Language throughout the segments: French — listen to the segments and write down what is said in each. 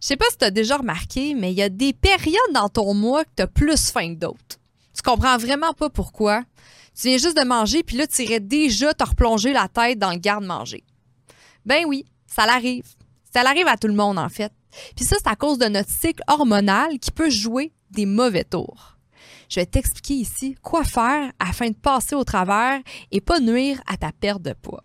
Je sais pas si tu as déjà remarqué, mais il y a des périodes dans ton mois que tu as plus faim que d'autres. Tu comprends vraiment pas pourquoi. Tu viens juste de manger, puis là, tu irais déjà te replonger la tête dans le garde-manger. Ben oui, ça l'arrive. Ça l'arrive à tout le monde, en fait. Puis ça, c'est à cause de notre cycle hormonal qui peut jouer des mauvais tours. Je vais t'expliquer ici quoi faire afin de passer au travers et pas nuire à ta perte de poids.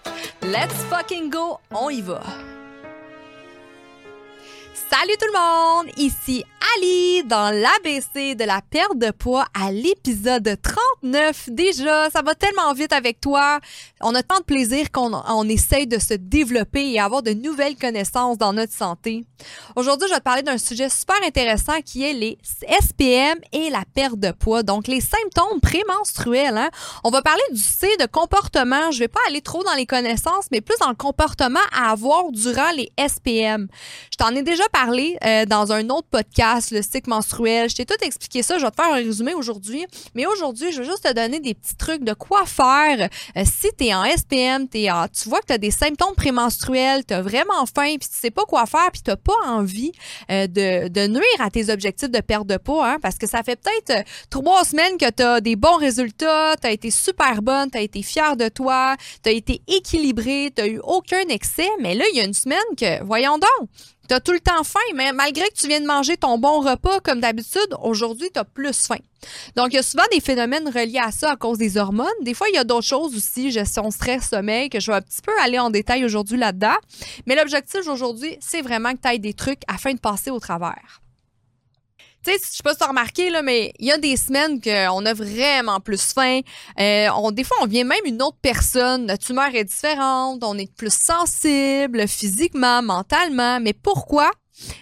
Let's fucking go, on y va! Salut tout le monde, ici Ali dans l'ABC de la perte de poids à l'épisode 39 déjà. Ça va tellement vite avec toi. On a tant de plaisir qu'on on essaye de se développer et avoir de nouvelles connaissances dans notre santé. Aujourd'hui, je vais te parler d'un sujet super intéressant qui est les SPM et la perte de poids. Donc, les symptômes prémenstruels. Hein? On va parler du C de comportement. Je vais pas aller trop dans les connaissances, mais plus dans le comportement à avoir durant les SPM. Je t'en ai déjà parlé euh, dans un autre podcast le cycle menstruel. Je t'ai tout expliqué ça. Je vais te faire un résumé aujourd'hui. Mais aujourd'hui, je veux juste te donner des petits trucs de quoi faire euh, si tu es en SPM, tu vois que tu as des symptômes prémenstruels, tu as vraiment faim, puis tu sais pas quoi faire, puis tu pas envie euh, de, de, nuire à tes objectifs de perte de poids, hein, parce que ça fait peut-être trois semaines que tu as des bons résultats, tu as été super bonne, tu as été fière de toi, tu as été équilibré, tu eu aucun excès, mais là, il y a une semaine que, voyons donc, tu tout le temps faim, mais malgré que tu viens de manger ton bon repas comme d'habitude, aujourd'hui, tu as plus faim. Donc, il y a souvent des phénomènes reliés à ça à cause des hormones. Des fois, il y a d'autres choses aussi, gestion stress, sommeil, que je vais un petit peu aller en détail aujourd'hui là-dedans. Mais l'objectif aujourd'hui, c'est vraiment que tu ailles des trucs afin de passer au travers. Tu sais, je sais pas si tu as remarqué, là, mais il y a des semaines qu'on a vraiment plus faim. Euh, on, des fois, on vient même une autre personne. Notre humeur est différente. On est plus sensible physiquement, mentalement. Mais pourquoi?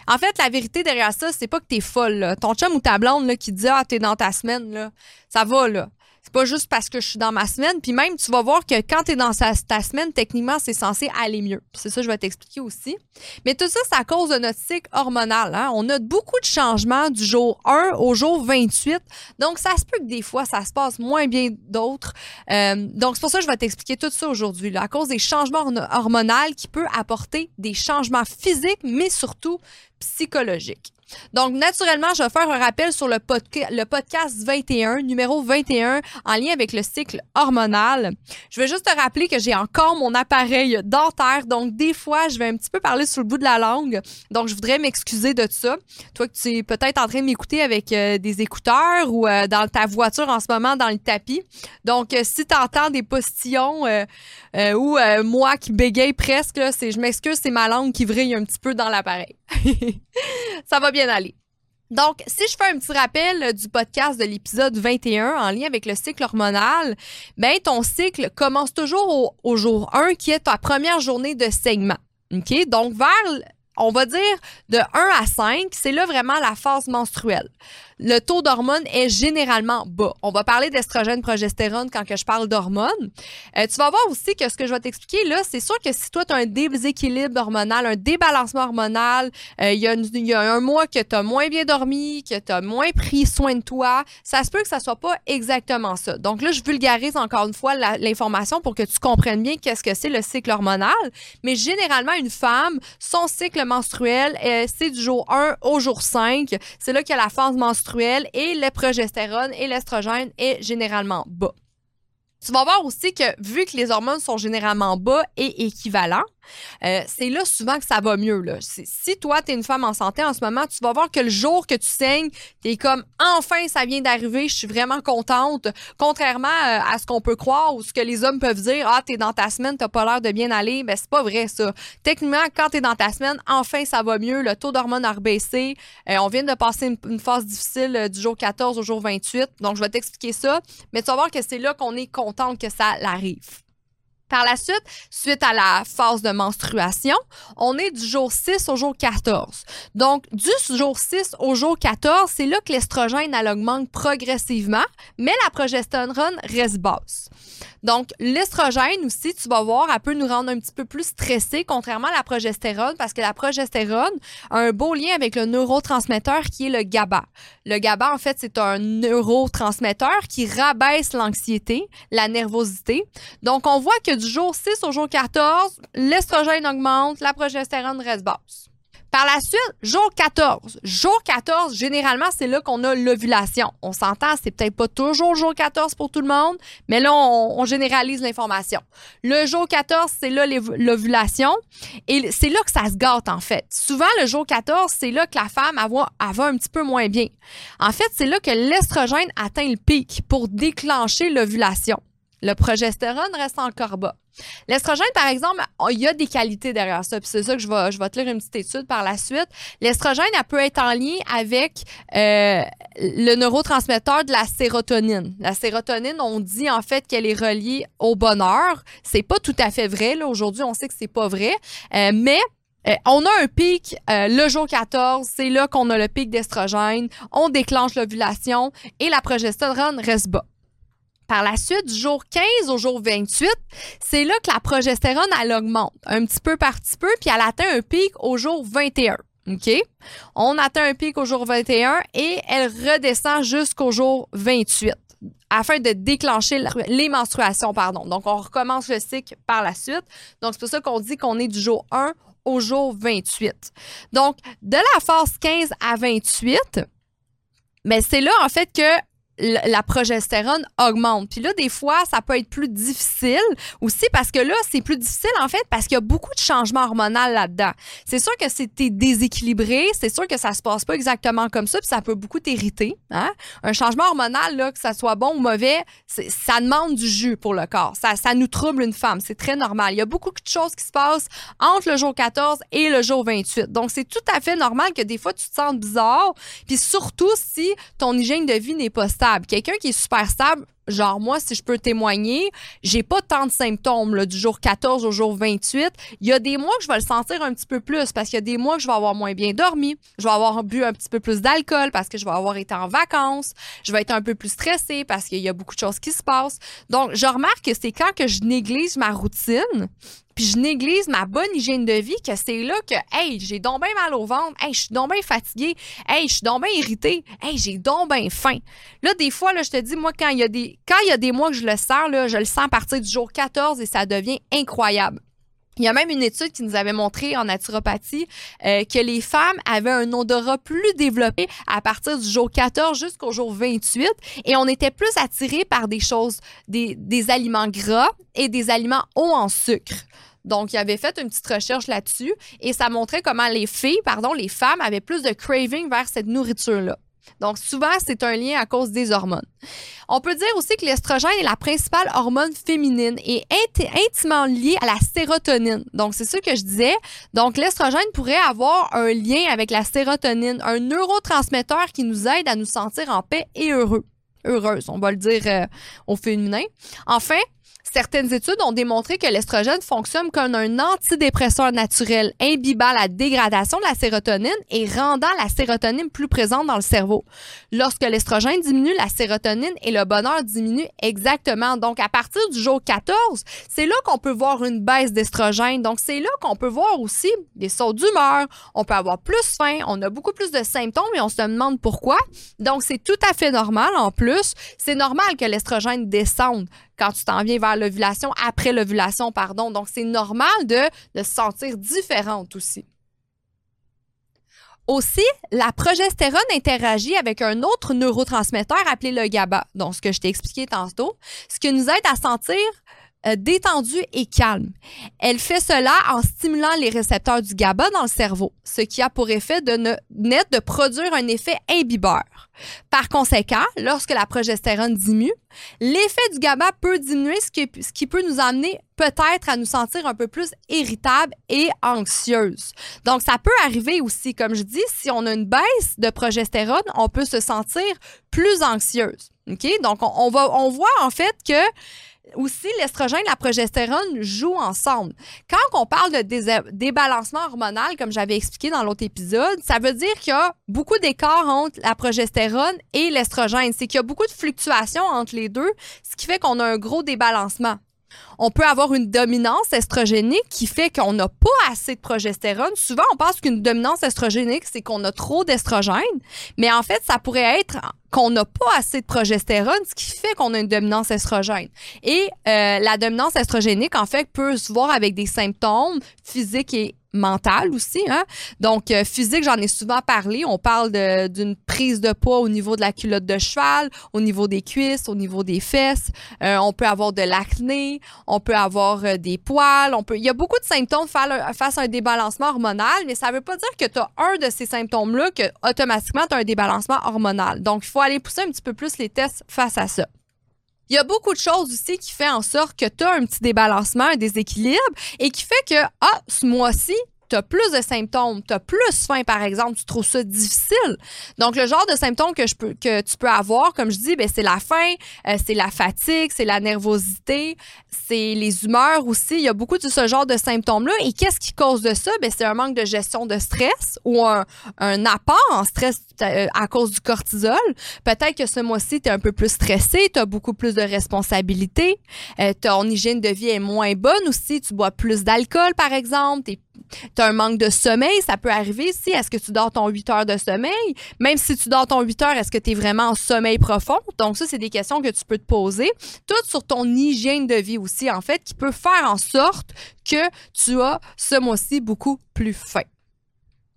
En fait, la vérité derrière ça, c'est pas que t'es folle. Là. Ton chum ou ta blonde là, qui dit Ah, t'es dans ta semaine, là, ça va, là. C'est pas juste parce que je suis dans ma semaine. Puis même, tu vas voir que quand tu es dans ta semaine, techniquement, c'est censé aller mieux. C'est ça, je vais t'expliquer aussi. Mais tout ça, c'est à cause de notre cycle hormonal. Hein. On a beaucoup de changements du jour 1 au jour 28. Donc, ça se peut que des fois, ça se passe moins bien d'autres. Euh, donc, c'est pour ça que je vais t'expliquer tout ça aujourd'hui. À cause des changements hormonaux qui peuvent apporter des changements physiques, mais surtout psychologiques. Donc, naturellement, je vais faire un rappel sur le, le podcast 21, numéro 21, en lien avec le cycle hormonal. Je vais juste te rappeler que j'ai encore mon appareil dentaire, donc des fois, je vais un petit peu parler sur le bout de la langue. Donc, je voudrais m'excuser de ça. Toi, que tu es peut-être en train de m'écouter avec euh, des écouteurs ou euh, dans ta voiture en ce moment, dans le tapis. Donc, euh, si tu entends des postillons ou moi qui bégaye presque, je m'excuse, c'est ma langue qui vrille un petit peu dans l'appareil. ça va bien aller. Donc, si je fais un petit rappel du podcast de l'épisode 21 en lien avec le cycle hormonal, ben ton cycle commence toujours au, jour 1 qui est ta première journée de saignement. Donc, vers on va dire de 1 à 5, c'est là vraiment la phase menstruelle. Le taux d'hormones est généralement bas. On va parler d'estrogène, progestérone quand je parle d'hormones. Euh, tu vas voir aussi que ce que je vais t'expliquer là, c'est sûr que si toi tu as un déséquilibre hormonal, un débalancement hormonal, euh, il y, y, a un mois que tu as moins bien dormi, que tu as moins pris soin de toi, ça se peut que ça soit pas exactement ça. Donc là, je vulgarise encore une fois l'information pour que tu comprennes bien qu'est-ce que c'est le cycle hormonal. Mais généralement, une femme, son cycle menstruel, euh, c'est du jour 1 au jour 5. C'est là qu'il y a la phase menstruelle et le progestérone et l'estrogène est généralement bas. Tu vas voir aussi que vu que les hormones sont généralement bas et équivalents, euh, c'est là souvent que ça va mieux. Là. Si toi, tu es une femme en santé en ce moment, tu vas voir que le jour que tu saignes, tu es comme enfin, ça vient d'arriver, je suis vraiment contente. Contrairement euh, à ce qu'on peut croire ou ce que les hommes peuvent dire, ah, tu es dans ta semaine, tu pas l'air de bien aller. Ben, c'est pas vrai, ça. Techniquement, quand tu es dans ta semaine, enfin, ça va mieux. Le taux d'hormones a rebaissé. Euh, on vient de passer une, phase difficile du jour 14 au jour 28. Donc, je vais t'expliquer ça. Mais tu vas voir que c'est là qu'on est contente que ça arrive. Par la suite, suite à la phase de menstruation, on est du jour 6 au jour 14. Donc, du jour 6 au jour 14, c'est là que l'estrogène augmente progressivement, mais la progestérone reste basse. Donc, l'estrogène aussi, tu vas voir, elle peut nous rendre un petit peu plus stressés, contrairement à la progestérone, parce que la progestérone a un beau lien avec le neurotransmetteur qui est le GABA. Le GABA, en fait, c'est un neurotransmetteur qui rabaisse l'anxiété, la nervosité. Donc, on voit que du jour 6 au jour 14, l'estrogène augmente, la progestérone reste basse. Par la suite, jour 14. Jour 14, généralement, c'est là qu'on a l'ovulation. On s'entend, c'est peut-être pas toujours jour 14 pour tout le monde, mais là, on, généralise l'information. Le jour 14, c'est là l'ovulation et c'est là que ça se gâte, en fait. Souvent, le jour 14, c'est là que la femme va, va un petit peu moins bien. En fait, c'est là que l'estrogène atteint le pic pour déclencher l'ovulation. Le progestérone reste encore bas. L'estrogène, par exemple, il y a des qualités derrière ça. c'est ça que je vais, te lire une petite étude par la suite. L'estrogène, elle peut être en lien avec euh, le neurotransmetteur de la sérotonine. La sérotonine, on dit en fait qu'elle est reliée au bonheur. C'est pas tout à fait vrai. Aujourd'hui, on sait que c'est pas vrai. Euh, mais euh, on a un pic le jour 14, c'est là qu'on a le pic d'estrogène, on déclenche l'ovulation et la progestérone reste bas. Par la suite, du jour 15 au jour 28, c'est là que la progestérone, elle augmente un petit peu par petit peu, puis elle atteint un pic au jour 21. OK? On atteint un pic au jour 21 et elle redescend jusqu'au jour 28 afin de déclencher les menstruations, pardon. Donc, on recommence le cycle par la suite. Donc, c'est pour ça qu'on dit qu'on est du jour 1 au jour 28. Donc, de la phase 15 à 28, mais c'est là, en fait, que la progestérone augmente. Puis là, des fois, ça peut être plus difficile aussi parce que là, c'est plus difficile en fait parce qu'il y a beaucoup de changements hormonaux là-dedans. C'est sûr que c'était déséquilibré, c'est sûr que ça se passe pas exactement comme ça, puis ça peut beaucoup t'irriter. Hein? Un changement hormonal, là, que ça soit bon ou mauvais, ça demande du jus pour le corps. Ça, ça nous trouble une femme, c'est très normal. Il y a beaucoup de choses qui se passent entre le jour 14 et le jour 28. Donc, c'est tout à fait normal que des fois, tu te sentes bizarre, puis surtout si ton hygiène de vie n'est pas stable. Quelqu'un qui est super stable, genre moi, si je peux témoigner, j'ai pas tant de symptômes du jour 14 au jour 28. Il y a des mois que je vais le sentir un petit peu plus parce qu'il y a des mois que je vais avoir moins bien dormi. Je vais avoir bu un petit peu plus d'alcool parce que je vais avoir été en vacances. Je vais être un peu plus stressée parce qu'il y a beaucoup de choses qui se passent. Donc, je remarque que c'est quand que je néglige ma routine puis je néglige ma bonne hygiène de vie, que c'est là que, hey, j'ai donc bien mal au ventre, hey, je suis donc bien fatiguée, hey, je suis donc bien irritée, hey, j'ai donc bien faim. Là, des fois, là, je te dis, moi, quand il y a des, quand il y a des mois que je le sens, là, je le sens à partir du jour 14 et ça devient incroyable. Il y a même une étude qui nous avait montré en naturopathie euh, que les femmes avaient un odorat plus développé à partir du jour 14 jusqu'au jour 28 et on était plus attirés par des choses, des, des aliments gras et des aliments hauts en sucre. Donc, il avait fait une petite recherche là-dessus et ça montrait comment les filles, pardon, les femmes avaient plus de craving vers cette nourriture-là. Donc, souvent, c'est un lien à cause des hormones. On peut dire aussi que l'estrogène est la principale hormone féminine et intimement liée à la sérotonine. Donc, c'est ce que je disais. Donc, l'estrogène pourrait avoir un lien avec la sérotonine, un neurotransmetteur qui nous aide à nous sentir en paix et heureux. Heureuse, on va le dire euh, au féminin. Enfin, Certaines études ont démontré que l'estrogène fonctionne comme un antidépresseur naturel, imbibant la dégradation de la sérotonine et rendant la sérotonine plus présente dans le cerveau. Lorsque l'estrogène diminue, la sérotonine et le bonheur diminuent exactement. Donc, à partir du jour 14, c'est là qu'on peut voir une baisse d'estrogène. Donc, c'est là qu'on peut voir aussi des sauts d'humeur. On peut avoir plus faim, on a beaucoup plus de symptômes et on se demande pourquoi. Donc, c'est tout à fait normal en plus. C'est normal que l'estrogène descende quand tu t'en viens vers l'ovulation, après l'ovulation, pardon. Donc, c'est normal de, se sentir différente aussi. Aussi, la progestérone interagit avec un autre neurotransmetteur appelé le GABA, donc ce que je t'ai expliqué tantôt, ce qui nous aide à sentir euh, détendue et calme. Elle fait cela en stimulant les récepteurs du GABA dans le cerveau, ce qui a pour effet de ne, net de produire un effet imbibeur. Par conséquent, lorsque la progestérone diminue, l'effet du GABA peut diminuer, ce qui, peut nous amener peut-être à nous sentir un peu plus irritable et anxieuse. Donc, ça peut arriver aussi, comme je dis, si on a une baisse de progestérone, on peut se sentir plus anxieuse. Donc, on voit en fait que aussi, l'estrogène et la progestérone jouent ensemble. Quand on parle de débalancement hormonal, comme j'avais expliqué dans l'autre épisode, ça veut dire qu'il y a beaucoup d'écart entre la progestérone et l'estrogène. C'est qu'il y a beaucoup de fluctuations entre les deux, ce qui fait qu'on a un gros débalancement. On peut avoir une dominance estrogénique qui fait qu'on n'a pas assez de progestérone. Souvent, on pense qu'une dominance estrogénique, c'est qu'on a trop d'estrogène, mais en fait, ça pourrait être qu'on n'a pas assez de progestérone, ce qui fait qu'on a une dominance estrogène. Et euh, la dominance estrogénique, en fait, peut se voir avec des symptômes physiques et mental aussi. Hein? Donc, euh, physique, j'en ai souvent parlé. On parle d'une prise de poids au niveau de la culotte de cheval, au niveau des cuisses, au niveau des fesses. Euh, on peut avoir de l'acné, on peut avoir euh, des poils. On peut... Il y a beaucoup de symptômes face à un débalancement hormonal, mais ça ne veut pas dire que tu as un de ces symptômes-là que automatiquement tu as un débalancement hormonal. Donc, il faut aller pousser un petit peu plus les tests face à ça. Il y a beaucoup de choses aussi qui fait en sorte que tu as un petit débalancement, un déséquilibre et qui fait que, ah, ce mois-ci, tu as plus de symptômes, tu as plus faim, par exemple, tu trouves ça difficile. Donc, le genre de symptômes que, je peux, que tu peux avoir, comme je dis, ben, c'est la faim, euh, c'est la fatigue, c'est la nervosité, c'est les humeurs aussi. Il y a beaucoup de ce genre de symptômes-là. Et qu'est-ce qui cause de ça? Ben, c'est un manque de gestion de stress ou un, un apport en stress euh, à cause du cortisol. Peut-être que ce mois-ci, tu es un peu plus stressé, tu as beaucoup plus de responsabilités, euh, ton hygiène de vie est moins bonne aussi, tu bois plus d'alcool, par exemple, tu as un manque de sommeil, ça peut arriver ici. Est-ce que tu dors ton 8 heures de sommeil? Même si tu dors ton 8 heures, est-ce que tu es vraiment en sommeil profond? Donc, ça, c'est des questions que tu peux te poser. Tout sur ton hygiène de vie aussi, en fait, qui peut faire en sorte que tu as ce mois-ci beaucoup plus faim.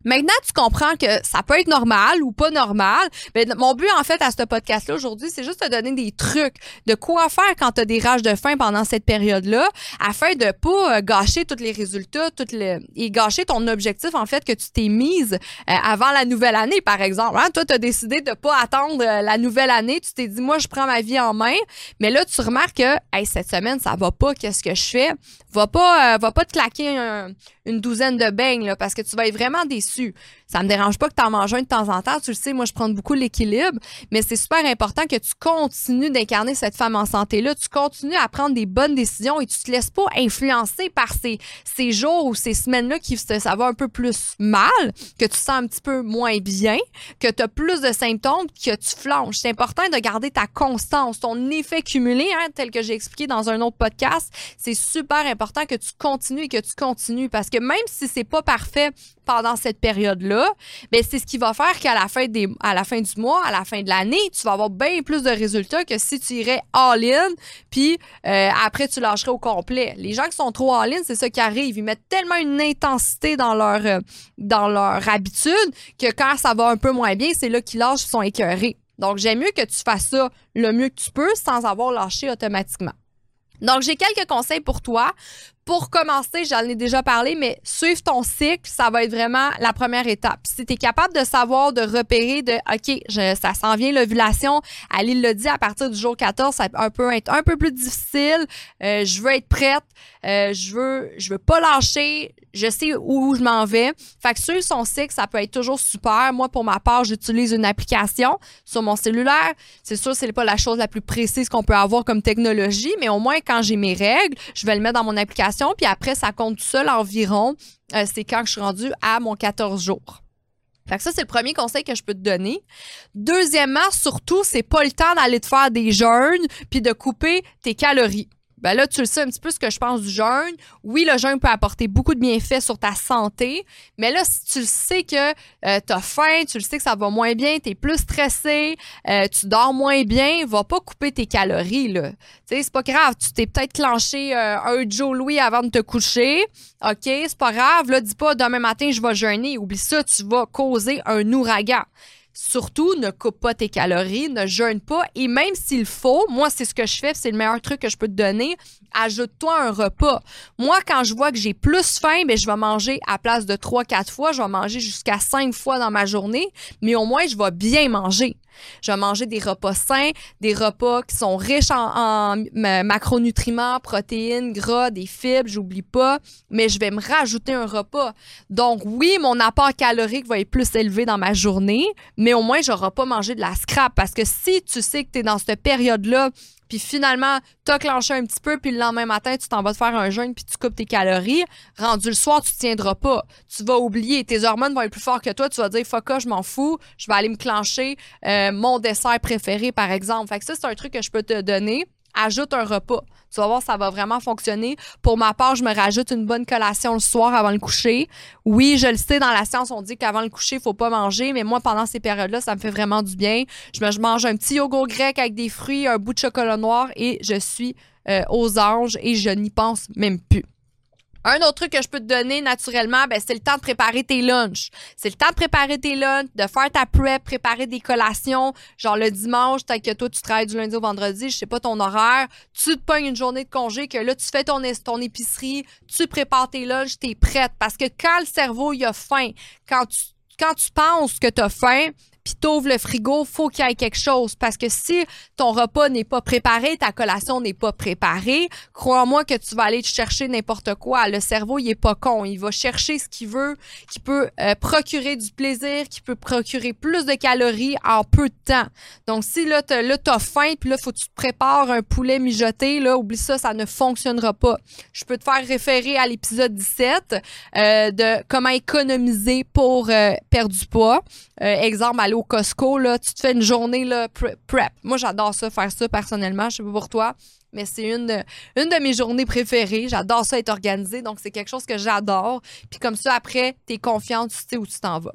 Maintenant, tu comprends que ça peut être normal ou pas normal. Mais ben, mon but, en fait, à ce podcast-là aujourd'hui, c'est juste de donner des trucs de quoi faire quand tu as des rages de faim pendant cette période-là, afin de pas euh, gâcher tous les résultats, toutes les... et gâcher ton objectif, en fait, que tu t'es mise euh, avant la nouvelle année, par exemple. Hein? Toi, tu as décidé de pas attendre euh, la nouvelle année. Tu t'es dit, moi, je prends ma vie en main. Mais là, tu remarques que, hey, cette semaine, ça va pas. Qu'est-ce que je fais? Va pas, va pas te claquer une douzaine de beignes, parce que tu vas être vraiment déçu ça me dérange pas que tu en manges un de temps en temps. Tu le sais, moi, je prends beaucoup l'équilibre, mais c'est super important que tu continues d'incarner cette femme en santé-là. Tu continues à prendre des bonnes décisions et tu te laisses pas influencer par ces, ces jours ou ces semaines-là qui ça va un peu plus mal, que tu sens un petit peu moins bien, que tu as plus de symptômes, que tu flanches. C'est important de garder ta constance, ton effet cumulé, hein, tel que j'ai expliqué dans un autre podcast. C'est super important que tu continues et que tu continues parce que même si c'est pas parfait pendant cette période-là, ben c'est ce qui va faire qu'à la fin des à la fin du mois, à la fin de l'année, tu vas avoir bien plus de résultats que si tu irais all-in puis euh, après tu lâcherais au complet. Les gens qui sont trop all-in, c'est ça qui arrive, ils mettent tellement une intensité dans leur euh, dans leur habitude que quand ça va un peu moins bien, c'est là qu'ils lâchent, ils sont écœurés. Donc j'aime mieux que tu fasses ça le mieux que tu peux sans avoir lâché automatiquement. Donc, j'ai quelques conseils pour toi pour commencer, j'en ai déjà parlé, mais suivre ton cycle, ça va être vraiment la première étape. Si tu es capable de savoir, de repérer, de OK, ça s'en vient l'ovulation, Ali l'a dit, à partir du jour 14, ça peut être un peu plus difficile. Euh, je veux être prête, euh, je veux je veux pas lâcher, je sais où je m'en vais. Fait que suivre son cycle, ça peut être toujours super. Moi, pour ma part, j'utilise une application sur mon cellulaire. C'est sûr, c'est pas la chose la plus précise qu'on peut avoir comme technologie, mais au moins, quand j'ai mes règles, je vais le mettre dans mon application puis après, ça compte tout seul environ. Euh, c'est quand je suis rendue à mon 14 jours. Fait ça, c'est le premier conseil que je peux te donner. Deuxièmement, surtout, c'est pas le temps d'aller te faire des jeûnes puis de couper tes calories ben là, tu le sais un petit peu ce que je pense du jeûne. Oui, le jeûne peut apporter beaucoup de bienfaits sur ta santé, mais là, si tu le sais que euh, tu as faim, tu le sais que ça va moins bien, tu es plus stressé, euh, tu dors moins bien, va pas couper tes calories. Tu c'est pas grave. Tu t'es peut-être clenché euh, un Joe Louis avant de te coucher. OK, c'est pas grave. Là, dis pas demain matin, je vais jeûner. Oublie ça, tu vas causer un ouragan. Surtout, ne coupe pas tes calories, ne jeûne pas. Et même s'il faut, moi, c'est ce que je fais, c'est le meilleur truc que je peux te donner. Ajoute-toi un repas. Moi, quand je vois que j'ai plus faim, ben, je vais manger à place de 3-4 fois, je vais manger jusqu'à 5 fois dans ma journée, mais au moins, je vais bien manger. Je vais manger des repas sains, des repas qui sont riches en, macronutriments, protéines, gras, des fibres, j'oublie pas, mais je vais me rajouter un repas. Donc oui, mon apport calorique va être plus élevé dans ma journée, mais au moins je n'aurai pas mangé de la scrap parce que si tu sais que tu es dans cette période-là puis finalement, t'as clenché un petit peu, puis le lendemain matin, tu t'en vas te faire un jeûne, puis tu coupes tes calories, rendu le soir, tu tiendras pas. Tu vas oublier, tes hormones vont être plus fortes que toi, tu vas dire, fuck, je m'en fous, je vais aller me clencher euh, mon dessert préféré, par exemple. Fait que ça, c'est un truc que je peux te donner ajoute un repas. Tu vas voir, ça va vraiment fonctionner. Pour ma part, je me rajoute une bonne collation le soir avant le coucher. Oui, je le sais, dans la science, on dit qu'avant le coucher, il faut pas manger, mais moi, pendant ces périodes-là, ça me fait vraiment du bien. Je, mange un petit yogourt grec avec des fruits, un bout de chocolat noir et je suis euh, aux anges et je n'y pense même plus. Un autre truc que je peux te donner naturellement, ben, c'est le temps de préparer tes lunchs. C'est le temps de préparer tes lunchs, de faire ta prep, préparer des collations. Genre le dimanche, tant que toi, tu travailles du lundi au vendredi, je sais pas ton horaire. Tu te pognes une journée de congé, que là, tu fais ton, épicerie, tu prépares tes lunchs, t'es prête. Parce que quand le cerveau, il a faim, quand tu, quand tu penses que tu as faim, puis t'ouvres le frigo, faut qu'il y ait quelque chose. Parce que si ton repas n'est pas préparé, ta collation n'est pas préparée, crois-moi que tu vas aller te chercher n'importe quoi. Le cerveau, il est pas con. Il va chercher ce qu'il veut, qui peut euh, procurer du plaisir, qui peut procurer plus de calories en peu de temps. Donc, si là, t'as, là, faim, puis là, faut que tu te prépares un poulet mijoté, là, oublie ça, ça ne fonctionnera pas. Je peux te faire référer à l'épisode 17 euh, de comment économiser pour euh, perdre du poids. exemple, à au Costco, là, tu te fais une journée là, prep. Moi, j'adore ça, faire ça personnellement. Je sais pas pour toi, mais c'est une de, une de mes journées préférées. J'adore ça être organisé. Donc, c'est quelque chose que j'adore. Puis comme ça, après, tu es confiante, tu sais où tu t'en vas.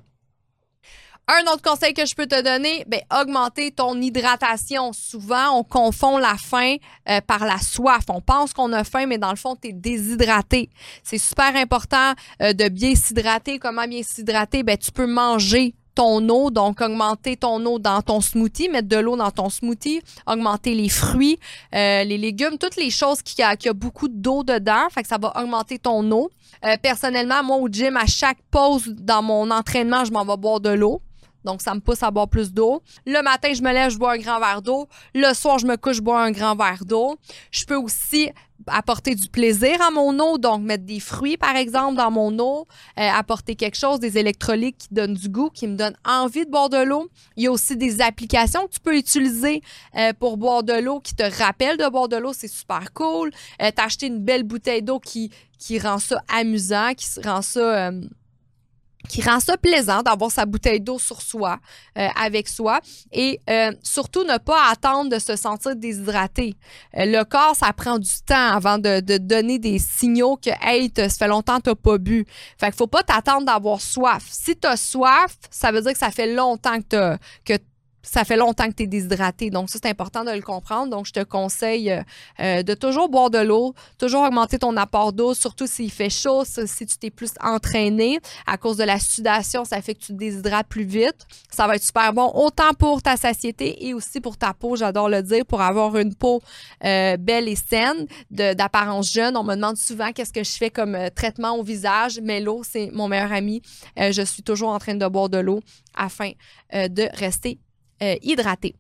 Un autre conseil que je peux te donner, ben, augmenter ton hydratation. Souvent, on confond la faim euh, par la soif. On pense qu'on a faim, mais dans le fond, tu es déshydraté. C'est super important euh, de bien s'hydrater. Comment bien s'hydrater? Ben, tu peux manger ton eau, donc augmenter ton eau dans ton smoothie, mettre de l'eau dans ton smoothie, augmenter les fruits, euh, les légumes, toutes les choses qui a, qui a beaucoup d'eau dedans, fait que ça va augmenter ton eau. Euh, personnellement, moi au gym, à chaque pause dans mon entraînement, je m'en vais boire de l'eau. Donc, ça me pousse à boire plus d'eau. Le matin, je me lève, je bois un grand verre d'eau. Le soir, je me couche, je bois un grand verre d'eau. Je peux aussi apporter du plaisir à mon eau, donc mettre des fruits, par exemple, dans mon eau, euh, apporter quelque chose, des électrolytes qui donnent du goût, qui me donnent envie de boire de l'eau. Il y a aussi des applications que tu peux utiliser euh, pour boire de l'eau qui te rappellent de boire de l'eau, c'est super cool. Euh, T'acheter une belle bouteille d'eau qui, qui rend ça amusant, qui rend ça qui rend ça plaisant d'avoir sa bouteille d'eau sur soi, euh, avec soi, et euh, surtout ne pas attendre de se sentir déshydraté. Euh, le corps, ça prend du temps avant de, donner des signaux que hey, ça fait longtemps que t'as pas bu. Fait qu'il faut pas t'attendre d'avoir soif. Si tu as soif, ça veut dire que ça fait longtemps que t'as que ça fait longtemps que tu es déshydraté. Donc, ça, c'est important de le comprendre. Donc, je te conseille euh, euh, de toujours boire de l'eau, toujours augmenter ton apport d'eau, surtout s'il fait chaud, si tu t'es plus entraîné. À cause de la sudation, ça fait que tu te déshydrates plus vite. Ça va être super bon, autant pour ta satiété et aussi pour ta peau, j'adore le dire, pour avoir une peau euh, belle et saine, d'apparence jeune. On me demande souvent qu'est-ce que je fais comme traitement au visage, mais l'eau, c'est mon meilleur ami. je suis toujours en train de boire de l'eau afin de rester euh, hydraté.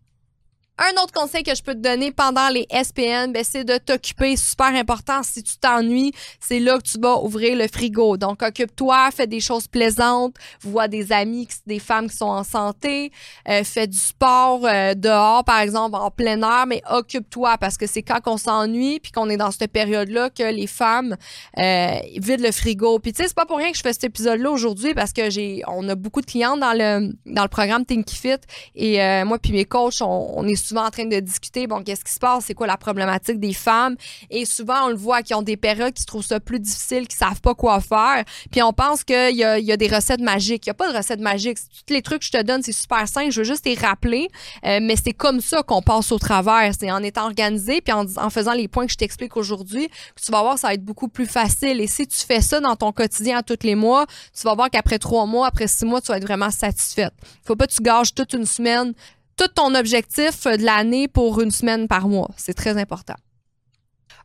Un autre conseil que je peux te donner pendant les SPN, ben, c'est de t'occuper. Super important. Si tu t'ennuies, c'est là que tu vas ouvrir le frigo. Donc, occupe-toi, fais des choses plaisantes, vois des amis, des femmes qui sont en santé, euh, fais du sport euh, dehors, par exemple, en plein air, mais occupe-toi parce que c'est quand on s'ennuie puis qu'on est dans cette période-là que les femmes euh, vident le frigo. Puis tu sais, c'est pas pour rien que je fais cet épisode-là aujourd'hui parce que j'ai, on a beaucoup de clients dans le dans le programme Think Fit et euh, moi puis mes coachs, on, on est souvent en train de discuter, bon, qu'est-ce qui se passe, c'est quoi la problématique des femmes? Et souvent, on le voit, qui ont des périodes qui trouvent ça plus difficile, qui savent pas quoi faire. Puis on pense qu'il y a, y a des recettes magiques. Il y a pas de recettes magiques. Tous les trucs que je te donne, c'est super simple. Je veux juste les rappeler. Euh, mais c'est comme ça qu'on passe au travers. C'est en étant organisé, puis en, faisant les points que je t'explique aujourd'hui, tu vas voir, ça va être beaucoup plus facile. Et si tu fais ça dans ton quotidien tous les mois, tu vas voir qu'après trois mois, après six mois, tu vas être vraiment satisfaite. Faut pas que tu gages toute une semaine tout ton objectif de l'année pour une semaine par mois. C'est très important.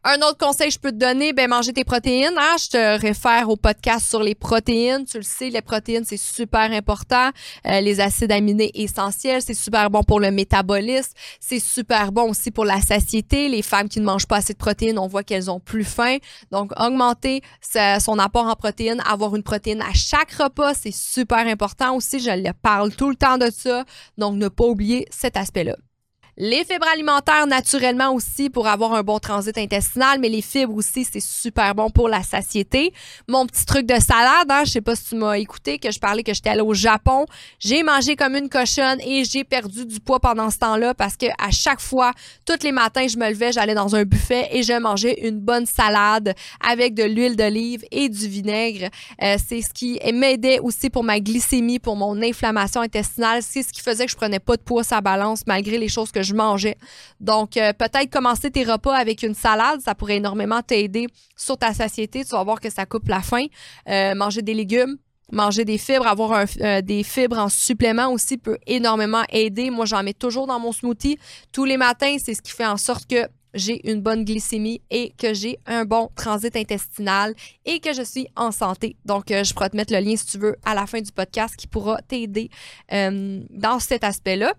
Un autre conseil que je peux te donner, ben manger tes protéines. Hein? Je te réfère au podcast sur les protéines. Tu le sais, les protéines, c'est super important. Euh, les acides aminés essentiels, c'est super bon pour le métabolisme. C'est super bon aussi pour la satiété. Les femmes qui ne mangent pas assez de protéines, on voit qu'elles ont plus faim. Donc, augmenter son apport en protéines, avoir une protéine à chaque repas, c'est super important aussi. Je le parle tout le temps de ça. Donc, ne pas oublier cet aspect-là. Les fibres alimentaires, naturellement aussi, pour avoir un bon transit intestinal, mais les fibres aussi, c'est super bon pour la satiété. Mon petit truc de salade, hein, je sais pas si tu m'as écouté, que je parlais que j'étais allée au Japon. J'ai mangé comme une cochonne et j'ai perdu du poids pendant ce temps-là parce que à chaque fois, tous les matins, je me levais, j'allais dans un buffet et je mangeais une bonne salade avec de l'huile d'olive et du vinaigre. Euh, c'est ce qui m'aidait aussi pour ma glycémie, pour mon inflammation intestinale. C'est ce qui faisait que je prenais pas de poids à balance malgré les choses que je mangeais. Donc, euh, peut-être commencer tes repas avec une salade, ça pourrait énormément t'aider sur ta satiété. Tu vas voir que ça coupe la faim. Euh, manger des légumes, manger des fibres, avoir euh, des fibres en supplément aussi peut énormément aider. Moi, j'en mets toujours dans mon smoothie tous les matins. C'est ce qui fait en sorte que j'ai une bonne glycémie et que j'ai un bon transit intestinal et que je suis en santé. Donc, je pourrais te mettre le lien si tu veux à la fin du podcast qui pourra t'aider dans cet aspect-là.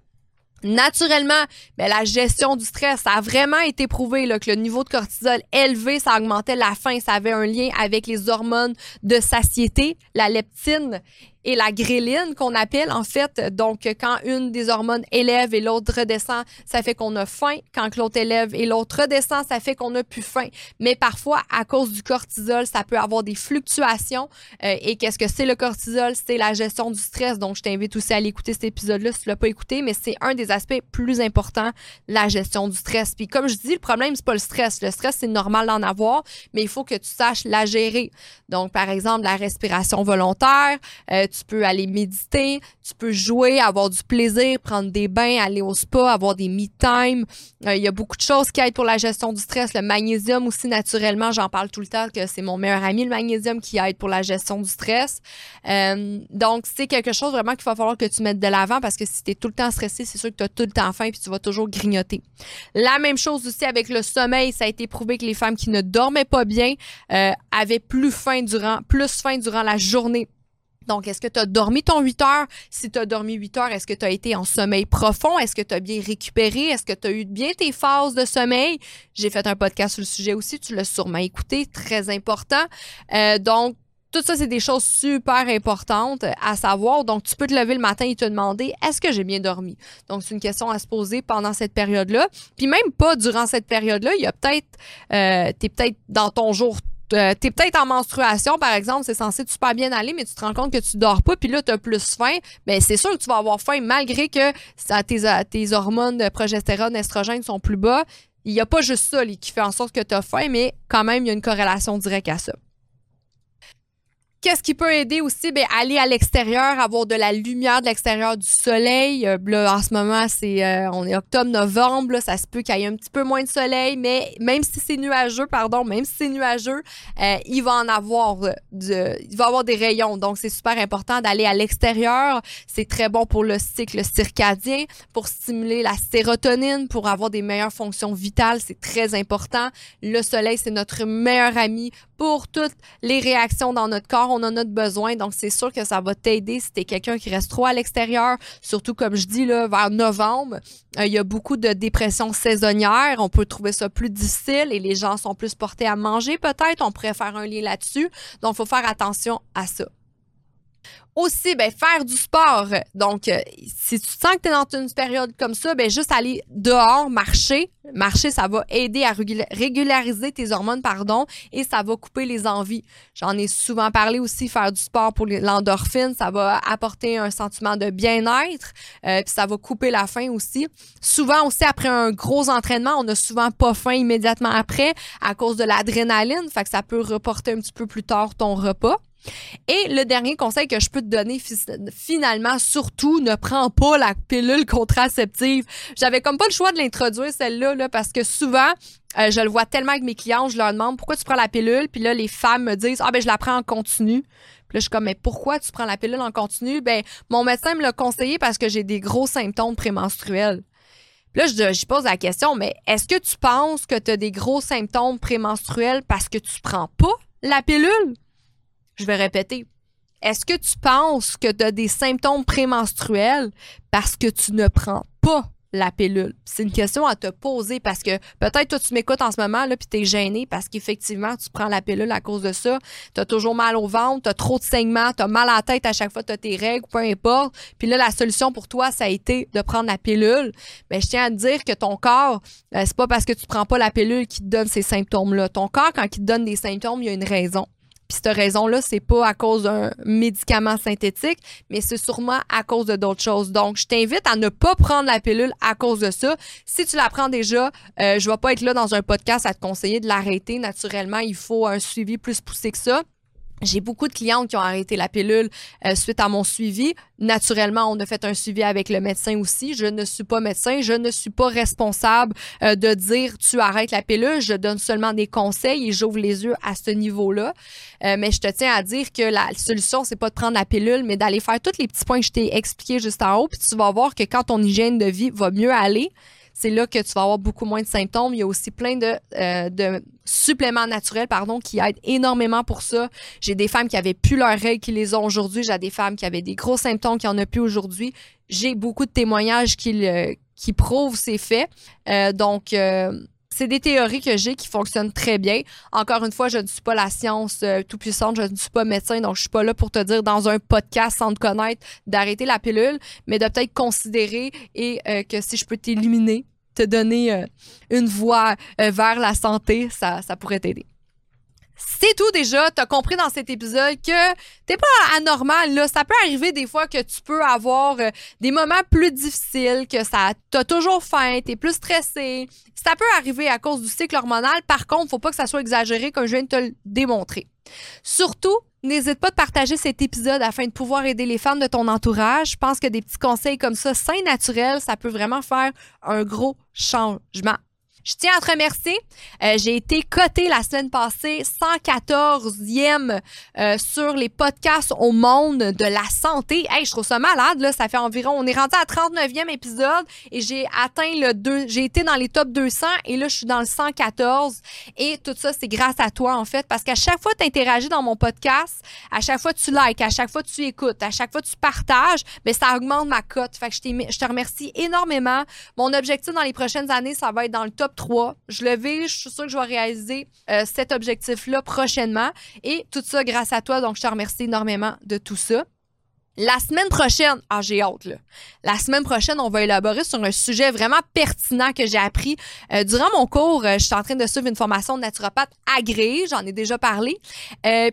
Naturellement, la gestion du stress, a vraiment été prouvé là, que le niveau de cortisol élevé, ça augmentait la faim, ça avait un lien avec les hormones de satiété, la leptine et la gréline qu'on appelle en fait. Donc, quand une des hormones élève et l'autre redescend, ça fait qu'on a faim. Quand l'autre élève et l'autre redescend, ça fait qu'on a plus faim. Mais parfois, à cause du cortisol, ça peut avoir des fluctuations. Euh, et qu'est-ce que c'est le cortisol? C'est la gestion du stress. Donc, je t'invite aussi à aller écouter cet épisode-là si tu l'as pas écouté, mais c'est un des aspects plus importants, la gestion du stress. Puis comme je dis, le problème, c'est pas le stress. Le stress, c'est normal d'en avoir, mais il faut que tu saches la gérer. Donc, par exemple, la respiration volontaire, euh, tu peux aller méditer, tu peux jouer, avoir du plaisir, prendre des bains, aller au spa, avoir des me-time. Euh, il y a beaucoup de choses qui aident pour la gestion du stress. Le magnésium aussi, naturellement, j'en parle tout le temps que c'est mon meilleur ami, le magnésium, qui aide pour la gestion du stress. Euh, donc, c'est quelque chose vraiment qu'il va falloir que tu mettes de l'avant parce que si tu es tout le temps stressé, c'est sûr que tu as tout le temps faim puis tu vas toujours grignoter. La même chose aussi avec le sommeil. Ça a été prouvé que les femmes qui ne dormaient pas bien euh, avaient plus faim durant, plus faim durant la journée. Donc, est-ce que tu as dormi ton 8 heures? Si tu as dormi 8 heures, est-ce que tu as été en sommeil profond? Est-ce que tu as bien récupéré? Est-ce que tu as eu bien tes phases de sommeil? J'ai fait un podcast sur le sujet aussi, tu l'as sûrement écouté, très important. Euh, donc, tout ça, c'est des choses super importantes à savoir. Donc, tu peux te lever le matin et te demander est-ce que j'ai bien dormi? Donc, c'est une question à se poser pendant cette période-là. Puis même pas durant cette période-là, il y a peut-être, euh, tu es peut-être dans ton jour euh, t'es peut-être en menstruation, par exemple, c'est censé super bien aller, mais tu te rends compte que tu dors pas, puis là, tu as plus faim, ben c'est sûr que tu vas avoir faim malgré que tes, tes hormones de progestérone, estrogène sont plus bas. Il n'y a pas juste ça qui fait en sorte que tu as faim, mais quand même, il y a une corrélation directe à ça. Qu'est-ce qui peut aider aussi? Ben, aller à l'extérieur, avoir de la lumière de l'extérieur du soleil. Euh, là, en ce moment, c'est euh, on est octobre-novembre, ça se peut qu'il y ait un petit peu moins de soleil, mais même si c'est nuageux, pardon, même si c'est nuageux, euh, il va en avoir de, il va avoir des rayons. Donc, c'est super important d'aller à l'extérieur. C'est très bon pour le cycle circadien, pour stimuler la sérotonine, pour avoir des meilleures fonctions vitales. C'est très important. Le soleil, c'est notre meilleur ami pour toutes les réactions dans notre corps. On a besoin. Donc, c'est sûr que ça va t'aider si tu es quelqu'un qui reste trop à l'extérieur. Surtout, comme je dis, là, vers novembre, euh, il y a beaucoup de dépressions saisonnières. On peut trouver ça plus difficile et les gens sont plus portés à manger peut-être. On pourrait faire un lien là-dessus. Donc, il faut faire attention à ça. Aussi, ben, faire du sport. Donc, euh, si tu sens que tu es dans une période comme ça, ben, juste aller dehors, marcher. Marcher, ça va aider à régulariser tes hormones, pardon, et ça va couper les envies. J'en ai souvent parlé aussi, faire du sport pour l'endorphine, ça va apporter un sentiment de bien-être, euh, puis ça va couper la faim aussi. Souvent aussi, après un gros entraînement, on n'a souvent pas faim immédiatement après à cause de l'adrénaline, fait que ça peut reporter un petit peu plus tard ton repas. Et le dernier conseil que je peux te donner finalement, surtout, ne prends pas la pilule contraceptive. J'avais comme pas le choix de l'introduire celle-là là, parce que souvent, euh, je le vois tellement avec mes clients, je leur demande pourquoi tu prends la pilule, puis là les femmes me disent ah ben je la prends en continu. Puis là je suis comme mais pourquoi tu prends la pilule en continu? Ben mon médecin me l'a conseillé parce que j'ai des gros symptômes prémenstruels. Puis là, je, pose la question, mais est-ce que tu penses que tu as des gros symptômes prémenstruels parce que tu prends pas la pilule? Je vais répéter. Est-ce que tu penses que tu as des symptômes prémenstruels parce que tu ne prends pas la pilule? C'est une question à te poser parce que peut-être toi, tu m'écoutes en ce moment, là, puis tu es gêné parce qu'effectivement, tu prends la pilule à cause de ça. Tu as toujours mal au ventre, tu as trop de saignements, tu as mal à la tête à chaque fois que tu as tes règles, peu importe. Puis là, la solution pour toi, ça a été de prendre la pilule. Mais je tiens à te dire que ton corps, euh, c'est pas parce que tu prends pas la pilule qui te donne ces symptômes-là. Ton corps, quand il te donne des symptômes, il y a une raison. Puis cette raison-là, c'est pas à cause d'un médicament synthétique, mais c'est sûrement à cause de d'autres choses. Donc, je t'invite à ne pas prendre la pilule à cause de ça. Si tu la prends déjà, euh, je vais pas être là dans un podcast à te conseiller de l'arrêter. Naturellement, il faut un suivi plus poussé que ça. J'ai beaucoup de clientes qui ont arrêté la pilule euh, suite à mon suivi. Naturellement, on a fait un suivi avec le médecin aussi. Je ne suis pas médecin, je ne suis pas responsable euh, de dire tu arrêtes la pilule. Je donne seulement des conseils et j'ouvre les yeux à ce niveau-là. Euh, mais je te tiens à dire que la solution, c'est pas de prendre la pilule, mais d'aller faire tous les petits points que je t'ai expliqués juste en haut. Puis tu vas voir que quand ton hygiène de vie va mieux aller, c'est là que tu vas avoir beaucoup moins de symptômes. Il y a aussi plein de, euh, suppléments naturels pardon, qui aident énormément pour ça. J'ai des femmes qui avaient plus leurs règles qui les ont aujourd'hui. J'ai des femmes qui avaient des gros symptômes qui en ont plus aujourd'hui. J'ai beaucoup de témoignages qui, qui prouvent ces faits. Euh, donc, euh, c'est des théories que j'ai qui fonctionnent très bien. Encore une fois, je ne suis pas la science euh, tout puissante, je ne suis pas médecin, donc je suis pas là pour te dire dans un podcast sans te connaître d'arrêter la pilule, mais de peut-être considérer et euh, que si je peux t'éliminer, te donner euh, une voie vers la santé, ça, ça pourrait t'aider. C'est tout déjà. Tu as compris dans cet épisode que t'es pas anormal. Là. Ça peut arriver des fois que tu peux avoir euh, des moments plus difficiles, que ça t'as toujours faim, t'es plus stressé. Ça peut arriver à cause du cycle hormonal. Par contre, faut pas que ça soit exagéré comme je viens de te le démontrer. Surtout, N'hésite pas de partager cet épisode afin de pouvoir aider les femmes de ton entourage. Je pense que des petits conseils comme ça, sains naturels, ça peut vraiment faire un gros changement. Je tiens à te remercier. Euh, j'ai été cotée la semaine passée 114e euh, sur les podcasts au monde de la santé. Hey, je trouve ça malade là, ça fait environ on est rendu à 39e épisode et j'ai atteint le 2 j'ai été dans les top 200 et là je suis dans le 114 et tout ça c'est grâce à toi en fait parce qu'à chaque fois tu interagis dans mon podcast, à chaque fois tu likes, à chaque fois tu écoutes, à chaque fois tu partages, mais ben, ça augmente ma cote. Fait que je, je te remercie énormément. Mon objectif dans les prochaines années, ça va être dans le top 3. Je le vais, je suis sûre que je vais réaliser euh, cet objectif-là prochainement. Et tout ça grâce à toi. Donc, je te remercie énormément de tout ça. La semaine prochaine, ah j'ai hâte là. La semaine prochaine, on va élaborer sur un sujet vraiment pertinent que j'ai appris euh, durant mon cours. Euh, je suis en train de suivre une formation de naturopathe agréée, j'en ai déjà parlé.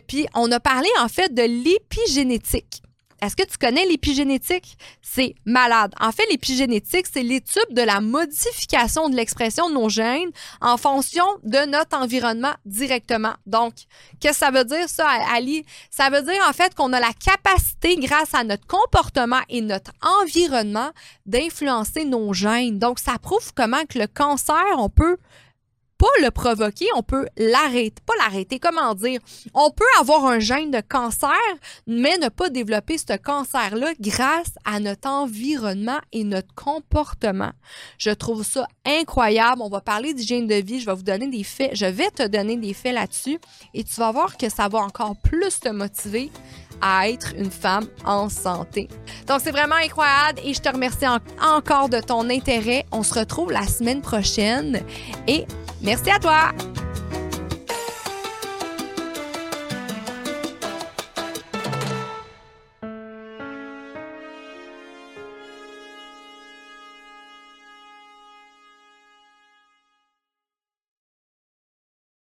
puis on a parlé en fait de l'épigénétique. Est-ce que tu connais l'épigénétique? C'est malade. En fait, l'épigénétique, c'est l'étude de la modification de l'expression de nos gènes en fonction de notre environnement directement. Donc, qu'est-ce que ça veut dire, ça, Ali? Ça veut dire, en fait, qu'on a la capacité, grâce à notre comportement et notre environnement, d'influencer nos gènes. Donc, ça prouve comment que le cancer, on peut pas le provoquer, on peut l'arrêter. Pas l'arrêter, comment dire? On peut avoir un gène de cancer, mais ne pas développer ce cancer-là grâce à notre environnement et notre comportement. Je trouve ça incroyable. On va parler d'hygiène de vie. Je vais vous donner des faits. Je vais te donner des faits là-dessus et tu vas voir que ça va encore plus te motiver à être une femme en santé. Donc, c'est vraiment incroyable et je te remercie encore de ton intérêt. On se retrouve la semaine prochaine et Merci à toi!